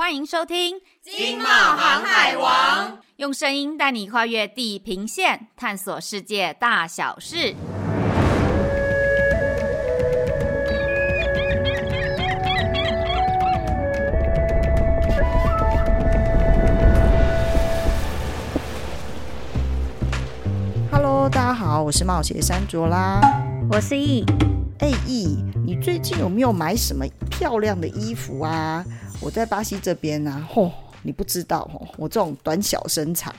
欢迎收听《金茂航海王》，用声音带你跨越地平线，探索世界大小事。Hello，大家好，我是冒险山卓拉，我是易。哎，易，你最近有没有买什么漂亮的衣服啊？我在巴西这边啊，吼，你不知道哦，我这种短小身材，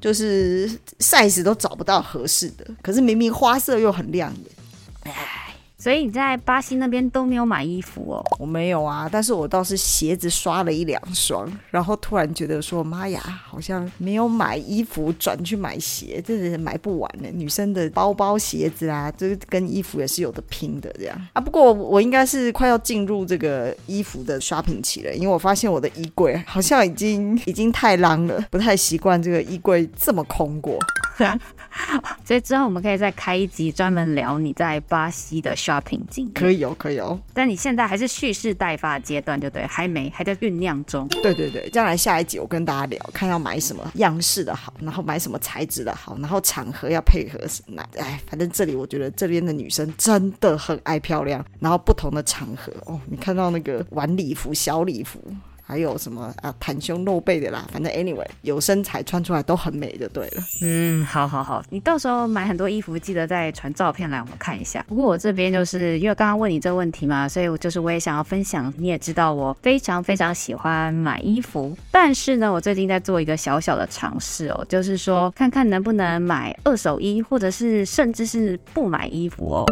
就是 size 都找不到合适的，可是明明花色又很亮眼，哎。所以你在巴西那边都没有买衣服哦？我没有啊，但是我倒是鞋子刷了一两双，然后突然觉得说，妈呀，好像没有买衣服转去买鞋，真的是买不完呢。女生的包包、鞋子啊，这个跟衣服也是有的拼的这样啊。不过我应该是快要进入这个衣服的 shopping 期了，因为我发现我的衣柜好像已经已经太浪了，不太习惯这个衣柜这么空过。所以之后我们可以再开一集专门聊你在巴西的 shopping 经验。可以哦，可以哦。但你现在还是蓄势待发阶段，对不对？还没，还在酝酿中。对对对，将来下一集我跟大家聊，看要买什么样式的好，然后买什么材质的好，然后场合要配合什么。哎，反正这里我觉得这边的女生真的很爱漂亮，然后不同的场合哦，你看到那个晚礼服、小礼服。还有什么啊，袒胸露背的啦，反正 anyway 有身材穿出来都很美就对了。嗯，好好好，你到时候买很多衣服，记得再传照片来我们看一下。不过我这边就是因为刚刚问你这个问题嘛，所以我就是我也想要分享。你也知道我非常非常喜欢买衣服，但是呢，我最近在做一个小小的尝试哦，就是说看看能不能买二手衣，或者是甚至是不买衣服哦。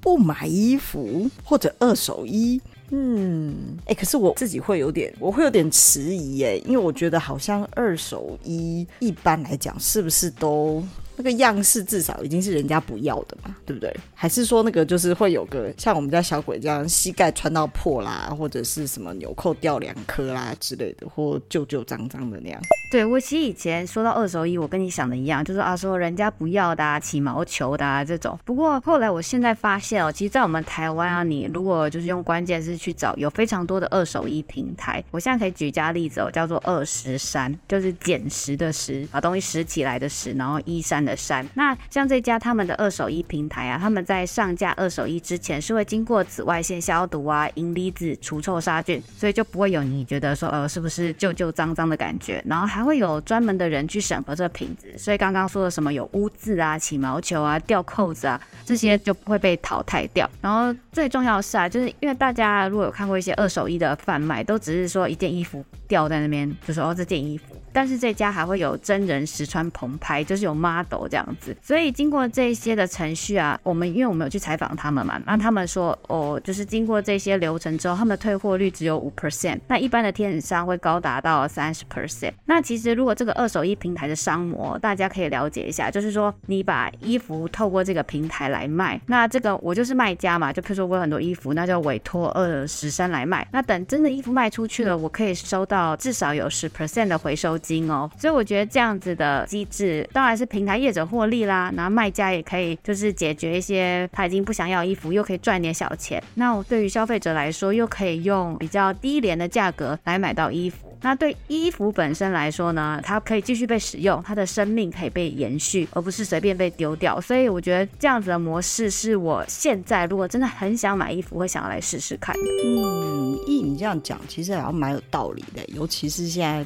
不买衣服或者二手衣。嗯，哎、可是我自己会有点，我会有点迟疑耶，因为我觉得好像二手衣一般来讲是不是都。那个样式至少已经是人家不要的嘛，对不对？还是说那个就是会有个像我们家小鬼这样膝盖穿到破啦，或者是什么纽扣掉两颗啦之类的，或旧旧脏脏的那样？对，我其实以前说到二手衣，我跟你想的一样，就是啊说人家不要的啊，起毛球的啊这种。不过后来我现在发现哦，其实，在我们台湾啊，你如果就是用关键字去找，有非常多的二手衣平台。我现在可以举一家例子哦，叫做二十三，就是捡拾的拾，把东西拾起来的拾，然后衣衫的衫。那像这家他们的二手衣平台啊，他们在上架二手衣之前是会经过紫外线消毒啊、银离子除臭杀菌，所以就不会有你觉得说呃是不是旧旧脏脏的感觉。然后还会有专门的人去审核这个瓶子，所以刚刚说的什么有污渍啊、起毛球啊、掉扣子啊这些就不会被淘汰掉。然后最重要的是啊，就是因为大家如果有看过一些二手衣的贩卖，都只是说一件衣服掉在那边，就说哦这件衣服。但是这家还会有真人实穿棚拍，就是有 model 这样子，所以经过这些的程序啊，我们因为我们有去采访他们嘛，那他们说哦，就是经过这些流程之后，他们的退货率只有五 percent，那一般的天使商会高达到三十 percent。那其实如果这个二手衣平台的商模，大家可以了解一下，就是说你把衣服透过这个平台来卖，那这个我就是卖家嘛，就譬如说我有很多衣服，那就委托二十三来卖，那等真的衣服卖出去了，我可以收到至少有十 percent 的回收金哦，所以我觉得这样子的机制当然是平台业者获利啦，然后卖家也可以就是解决一些他已经不想要衣服，又可以赚点小钱。那对于消费者来说，又可以用比较低廉的价格来买到衣服。那对衣服本身来说呢，它可以继续被使用，它的生命可以被延续，而不是随便被丢掉。所以我觉得这样子的模式是我现在如果真的很想买衣服，会想要来试试看的。嗯，依你这样讲，其实好像蛮有道理的，尤其是现在。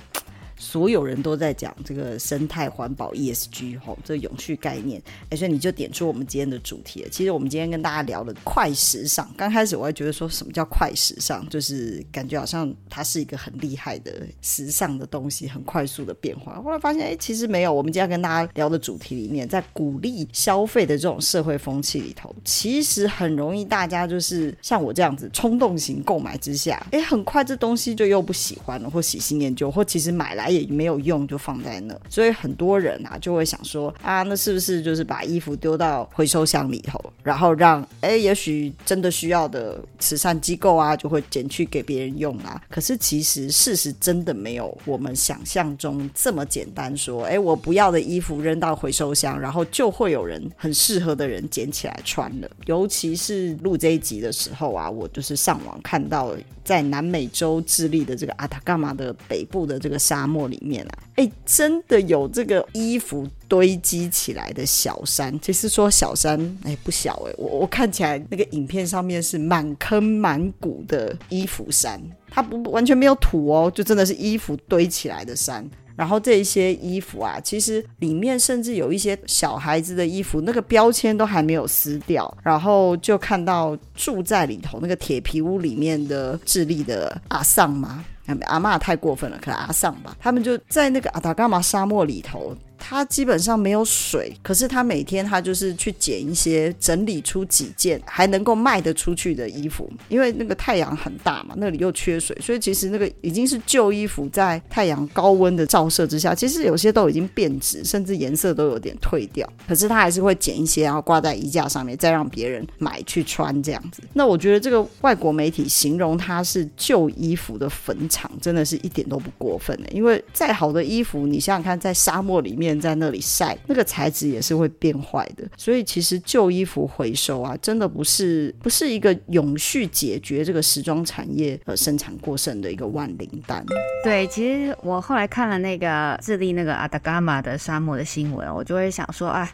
所有人都在讲这个生态环保 ESG 吼，这个永续概念，哎，所以你就点出我们今天的主题。其实我们今天跟大家聊的快时尚，刚开始我还觉得说什么叫快时尚，就是感觉好像它是一个很厉害的时尚的东西，很快速的变化。后来发现，哎，其实没有。我们今天跟大家聊的主题里面，在鼓励消费的这种社会风气里头，其实很容易大家就是像我这样子冲动型购买之下，哎，很快这东西就又不喜欢了，或喜新厌旧，或其实买来。也没有用，就放在那。所以很多人啊就会想说啊，那是不是就是把衣服丢到回收箱里头，然后让哎，也许真的需要的慈善机构啊就会捡去给别人用啊？可是其实事实真的没有我们想象中这么简单。说哎，我不要的衣服扔到回收箱，然后就会有人很适合的人捡起来穿了。尤其是录这一集的时候啊，我就是上网看到，在南美洲智利的这个阿塔伽马的北部的这个沙漠里面啊，哎，真的有这个衣服堆积起来的小山。其实说小山，哎，不小哎，我我看起来那个影片上面是满坑满谷的衣服山，它不完全没有土哦，就真的是衣服堆起来的山。然后这一些衣服啊，其实里面甚至有一些小孩子的衣服，那个标签都还没有撕掉，然后就看到住在里头那个铁皮屋里面的智利的阿桑嘛，阿妈太过分了，可能阿桑吧，他们就在那个阿塔伽马沙漠里头。他基本上没有水，可是他每天他就是去捡一些，整理出几件还能够卖得出去的衣服。因为那个太阳很大嘛，那里又缺水，所以其实那个已经是旧衣服，在太阳高温的照射之下，其实有些都已经变质，甚至颜色都有点褪掉。可是他还是会捡一些，然后挂在衣架上面，再让别人买去穿这样子。那我觉得这个外国媒体形容它是旧衣服的坟场，真的是一点都不过分的。因为再好的衣服，你想想看，在沙漠里面。在那里晒，那个材质也是会变坏的。所以其实旧衣服回收啊，真的不是不是一个永续解决这个时装产业呃生产过剩的一个万灵丹。对，其实我后来看了那个智利那个阿达伽马的沙漠的新闻，我就会想说，啊。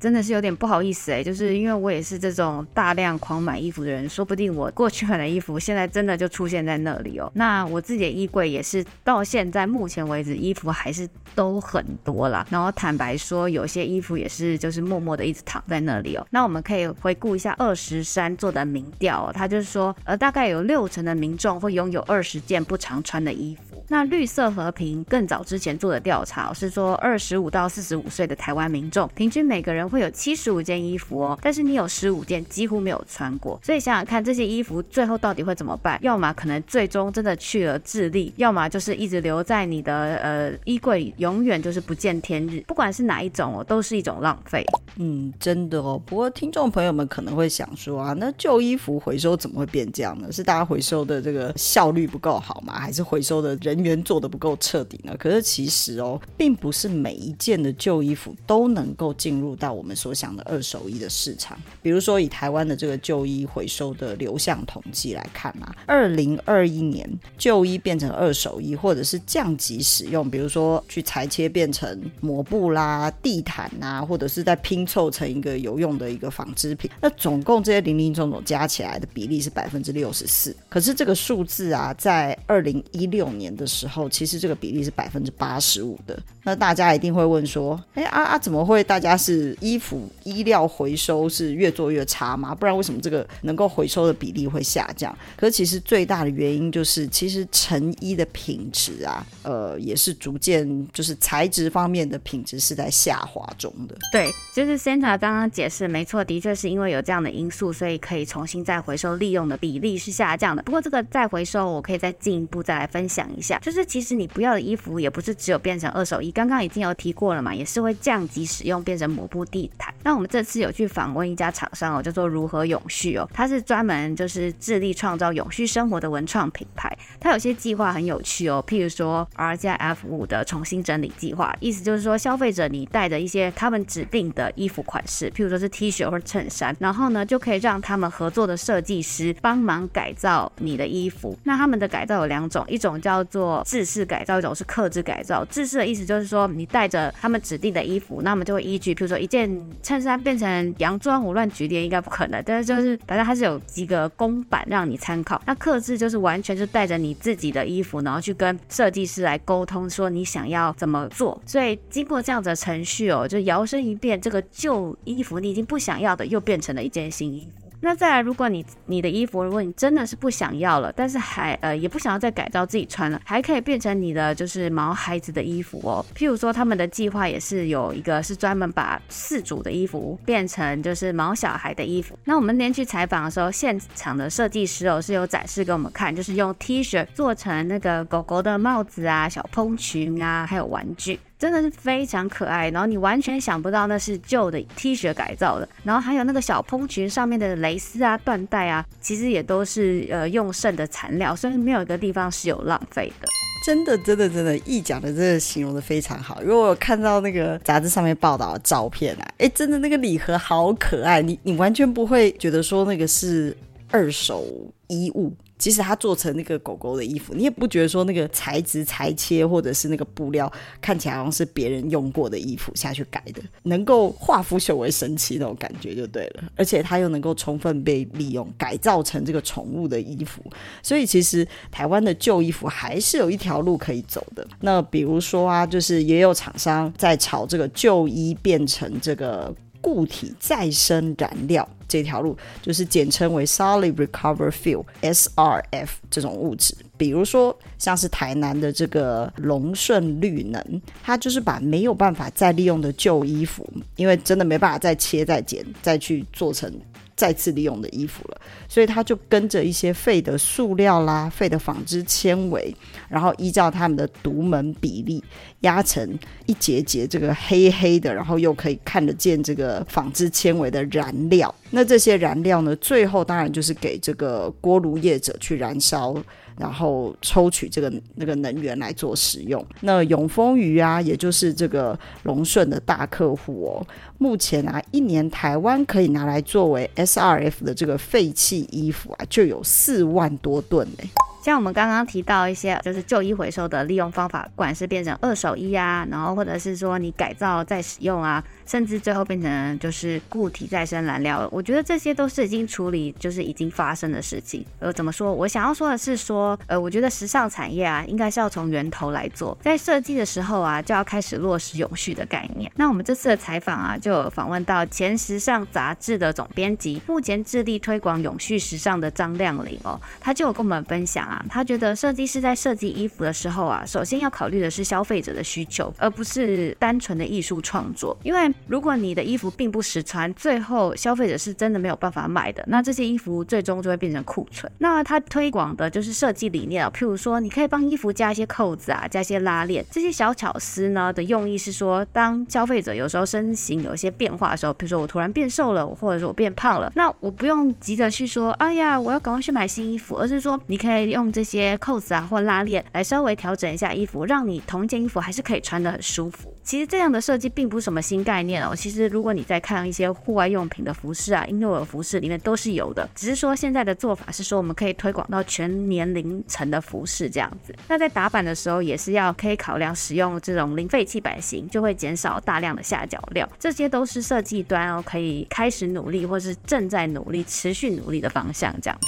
真的是有点不好意思哎，就是因为我也是这种大量狂买衣服的人，说不定我过去买的衣服现在真的就出现在那里哦。那我自己的衣柜也是到现在目前为止衣服还是都很多啦。然后坦白说，有些衣服也是就是默默的一直躺在那里哦。那我们可以回顾一下二十三做的民调哦，他就是说呃大概有六成的民众会拥有二十件不常穿的衣服。那绿色和平更早之前做的调查是说，二十五到四十五岁的台湾民众平均每个人会有七十五件衣服哦，但是你有十五件几乎没有穿过，所以想想看这些衣服最后到底会怎么办？要么可能最终真的去了智利，要么就是一直留在你的呃衣柜里，永远就是不见天日。不管是哪一种哦，都是一种浪费。嗯，真的哦。不过听众朋友们可能会想说啊，那旧衣服回收怎么会变这样呢？是大家回收的这个效率不够好吗？还是回收的人员做得不够彻底呢？可是其实哦，并不是每一件的旧衣服都能够进入到我们所想的二手衣的市场。比如说以台湾的这个旧衣回收的流向统计来看啊，二零二一年旧衣变成二手衣，或者是降级使用，比如说去裁切变成抹布啦、地毯啊，或者是在拼凑成一个有用的一个纺织品，那总共这些零零总总加起来的比例是百分之六十四。可是这个数字啊，在二零一六年的时候，其实这个比例是百分之八十五的。那大家一定会问说，哎啊啊，怎么会大家是衣服衣料回收是越做越差吗？不然为什么这个能够回收的比例会下降？可是其实最大的原因就是，其实成衣的品质啊，呃，也是逐渐就是材质方面的品质是在下滑中的。对，就是。Santa 刚刚解释没错，的确是因为有这样的因素，所以可以重新再回收利用的比例是下降的。不过这个再回收，我可以再进一步再来分享一下，就是其实你不要的衣服也不是只有变成二手衣，刚刚已经有提过了嘛，也是会降级使用变成抹布地毯。那我们这次有去访问一家厂商哦，叫做如何永续哦，它是专门就是致力创造永续生活的文创品牌。它有些计划很有趣哦，譬如说 R 加 F 五的重新整理计划，意思就是说消费者你带着一些他们指定的衣服。款式，譬如说是 T 恤或者衬衫，然后呢，就可以让他们合作的设计师帮忙改造你的衣服。那他们的改造有两种，一种叫做做制式改造，一种是克制改造。制式的意思就是说，你带着他们指定的衣服，那么就会依据，譬如说一件衬衫变成洋装，我乱举例应该不可能，但是就是反正它是有几个公版让你参考。那克制就是完全就带着你自己的衣服，然后去跟设计师来沟通，说你想要怎么做。所以经过这样子的程序哦，就摇身一变，这个旧衣服你已经不想要的，又变成了一件新衣服。那再来，如果你你的衣服，如果你真的是不想要了，但是还呃也不想要再改造自己穿了，还可以变成你的就是毛孩子的衣服哦。譬如说他们的计划也是有一个是专门把饲主的衣服变成就是毛小孩的衣服。那我们那天去采访的时候，现场的设计师哦是有展示给我们看，就是用 T 恤做成那个狗狗的帽子啊、小蓬裙啊，还有玩具。真的是非常可爱，然后你完全想不到那是旧的 T 恤改造的，然后还有那个小蓬裙上面的蕾丝啊、缎带啊，其实也都是呃用剩的材料，所以没有一个地方是有浪费的。真的，真的，真的，易讲的真的形容的非常好。如果我有看到那个杂志上面报道的照片啊，哎，真的那个礼盒好可爱，你你完全不会觉得说那个是二手衣物。即使它做成那个狗狗的衣服，你也不觉得说那个材质裁切或者是那个布料看起来好像是别人用过的衣服下去改的，能够化腐朽为神奇那种感觉就对了。而且它又能够充分被利用改造成这个宠物的衣服，所以其实台湾的旧衣服还是有一条路可以走的。那比如说啊，就是也有厂商在炒这个旧衣变成这个。固体再生燃料这条路，就是简称为 Solid Recover Fuel（SRF） 这种物质。比如说，像是台南的这个龙顺绿能，它就是把没有办法再利用的旧衣服，因为真的没办法再切再剪再去做成。再次利用的衣服了，所以它就跟着一些废的塑料啦、废的纺织纤维，然后依照它们的独门比例压成一节节这个黑黑的，然后又可以看得见这个纺织纤维的燃料。那这些燃料呢，最后当然就是给这个锅炉业者去燃烧。然后抽取这个那个能源来做使用。那永丰余啊，也就是这个龙顺的大客户哦，目前啊，一年台湾可以拿来作为 SRF 的这个废弃衣服啊，就有四万多吨呢。像我们刚刚提到一些，就是旧衣回收的利用方法，不管是变成二手衣啊，然后或者是说你改造再使用啊。甚至最后变成就是固体再生燃料，我觉得这些都是已经处理，就是已经发生的事情。呃，怎么说？我想要说的是说，呃，我觉得时尚产业啊，应该是要从源头来做，在设计的时候啊，就要开始落实永续的概念。那我们这次的采访啊，就有访问到前时尚杂志的总编辑，目前致力推广永续时尚的张亮霖哦，他就有跟我们分享啊，他觉得设计师在设计衣服的时候啊，首先要考虑的是消费者的需求，而不是单纯的艺术创作，因为。如果你的衣服并不实穿，最后消费者是真的没有办法买的，那这些衣服最终就会变成库存。那他推广的就是设计理念啊，譬如说，你可以帮衣服加一些扣子啊，加一些拉链，这些小巧思呢的用意是说，当消费者有时候身形有一些变化的时候，比如说我突然变瘦了，或者说我变胖了，那我不用急着去说，哎呀，我要赶快去买新衣服，而是说，你可以用用这些扣子啊或拉链来稍微调整一下衣服，让你同一件衣服还是可以穿得很舒服。其实这样的设计并不是什么新概念。哦，其实如果你在看一些户外用品的服饰啊，婴幼儿服饰里面都是有的，只是说现在的做法是说我们可以推广到全年龄层的服饰这样子。那在打版的时候也是要可以考量使用这种零废弃版型，就会减少大量的下脚料，这些都是设计端哦可以开始努力或是正在努力、持续努力的方向这样。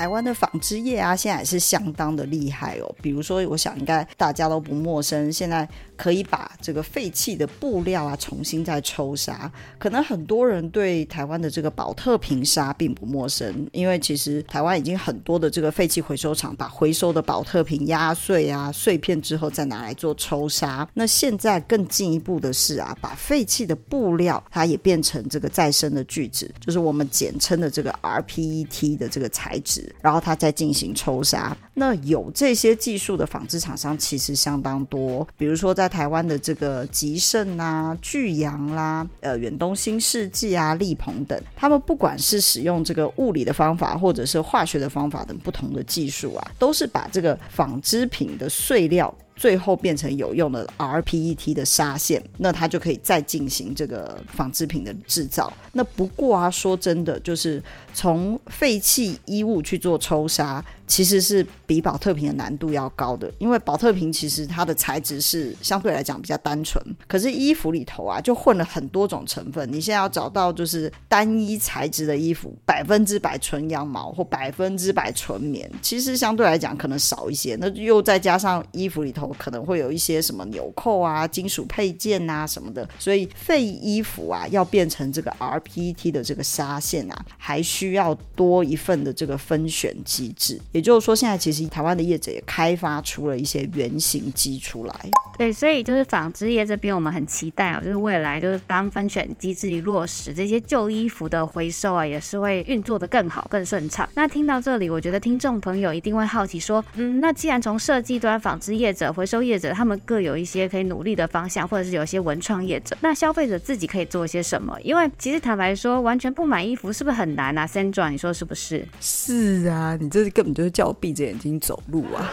台湾的纺织业啊，现在也是相当的厉害哦。比如说，我想应该大家都不陌生，现在可以把这个废弃的布料啊重新再抽纱。可能很多人对台湾的这个宝特瓶纱并不陌生，因为其实台湾已经很多的这个废弃回收厂把回收的宝特瓶压碎啊碎片之后再拿来做抽纱。那现在更进一步的是啊，把废弃的布料它也变成这个再生的聚酯，就是我们简称的这个 rPET 的这个材质。然后它再进行抽纱，那有这些技术的纺织厂商其实相当多，比如说在台湾的这个吉盛啊、巨阳啦、呃远东新世纪啊、力鹏等，他们不管是使用这个物理的方法，或者是化学的方法等不同的技术啊，都是把这个纺织品的碎料。最后变成有用的 rPET 的纱线，那它就可以再进行这个纺织品的制造。那不过啊，说真的，就是从废弃衣物去做抽纱。其实是比宝特瓶的难度要高的，因为宝特瓶其实它的材质是相对来讲比较单纯，可是衣服里头啊就混了很多种成分。你现在要找到就是单一材质的衣服，百分之百纯羊毛或百分之百纯棉，其实相对来讲可能少一些。那又再加上衣服里头可能会有一些什么纽扣啊、金属配件啊什么的，所以废衣服啊要变成这个 rPET 的这个纱线啊，还需要多一份的这个分选机制。也就是说，现在其实台湾的业者也开发出了一些原型机出来。对，所以就是纺织业这边，我们很期待啊，就是未来就是当分选机制一落实，这些旧衣服的回收啊，也是会运作得更好、更顺畅。那听到这里，我觉得听众朋友一定会好奇说，嗯，那既然从设计端、纺织业者、回收业者，他们各有一些可以努力的方向，或者是有一些文创业者，那消费者自己可以做些什么？因为其实坦白说，完全不买衣服是不是很难啊？Sandra，你说是不是？是啊，你这根本就是叫我闭着眼睛走路啊。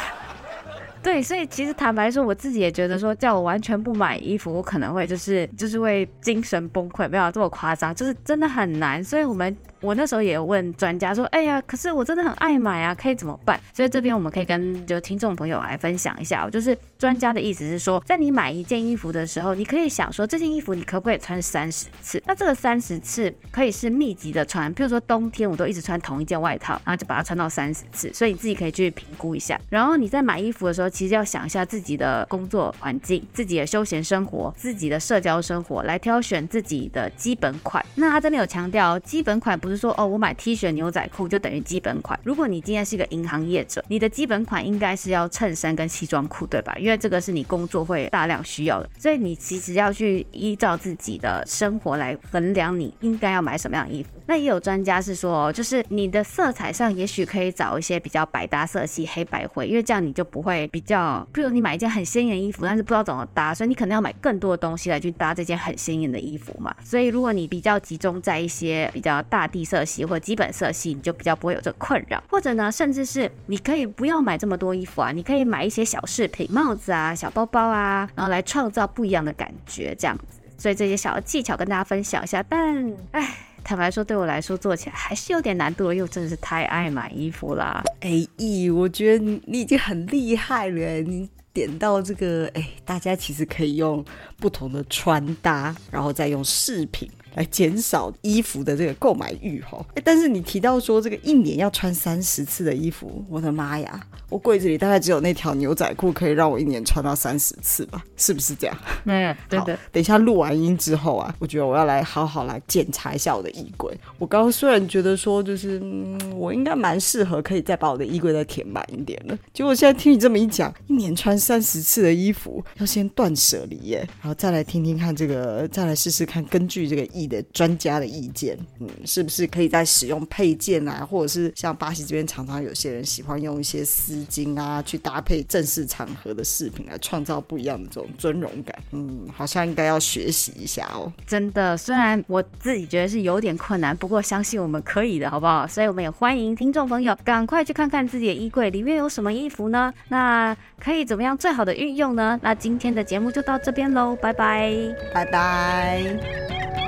对，所以其实坦白说，我自己也觉得说，叫我完全不买衣服，我可能会就是就是会精神崩溃，没有这么夸张，就是真的很难。所以我们。我那时候也有问专家说，哎呀，可是我真的很爱买啊，可以怎么办？所以这边我们可以跟就听众朋友来分享一下，就是专家的意思是说，在你买一件衣服的时候，你可以想说，这件衣服你可不可以穿三十次？那这个三十次可以是密集的穿，譬如说冬天我都一直穿同一件外套，然后就把它穿到三十次，所以你自己可以去评估一下。然后你在买衣服的时候，其实要想一下自己的工作环境、自己的休闲生活、自己的社交生活，来挑选自己的基本款。那他这边有强调，基本款不是说哦，我买 T 恤、牛仔裤就等于基本款。如果你今天是一个银行业者，你的基本款应该是要衬衫跟西装裤，对吧？因为这个是你工作会大量需要的，所以你其实要去依照自己的生活来衡量你应该要买什么样的衣服。那也有专家是说，哦就是你的色彩上也许可以找一些比较百搭色系，黑白灰，因为这样你就不会比较，比如你买一件很鲜艳的衣服，但是不知道怎么搭，所以你可能要买更多的东西来去搭这件很鲜艳的衣服嘛。所以如果你比较集中在一些比较大地色系。或基本色系，你就比较不会有这个困扰。或者呢，甚至是你可以不要买这么多衣服啊，你可以买一些小饰品、帽子啊、小包包啊，然后来创造不一样的感觉，这样子。所以这些小技巧跟大家分享一下。但哎，坦白说，对我来说做起来还是有点难度，因为真的是太爱买衣服啦。哎咦，我觉得你你已经很厉害了，你点到这个，哎，大家其实可以用不同的穿搭，然后再用饰品。来减少衣服的这个购买欲哈，但是你提到说这个一年要穿三十次的衣服，我的妈呀，我柜子里大概只有那条牛仔裤可以让我一年穿到三十次吧？是不是这样？嗯，对的。等一下录完音之后啊，我觉得我要来好好来检查一下我的衣柜。我刚刚虽然觉得说就是嗯，我应该蛮适合可以再把我的衣柜再填满一点了，结果现在听你这么一讲，一年穿三十次的衣服要先断舍离耶，然后再来听听看这个，再来试试看，根据这个。的专家的意见，嗯，是不是可以在使用配件啊，或者是像巴西这边常常有些人喜欢用一些丝巾啊，去搭配正式场合的饰品来创造不一样的这种尊荣感？嗯，好像应该要学习一下哦。真的，虽然我自己觉得是有点困难，不过相信我们可以的，好不好？所以我们也欢迎听众朋友赶快去看看自己的衣柜里面有什么衣服呢？那可以怎么样最好的运用呢？那今天的节目就到这边喽，拜拜，拜拜。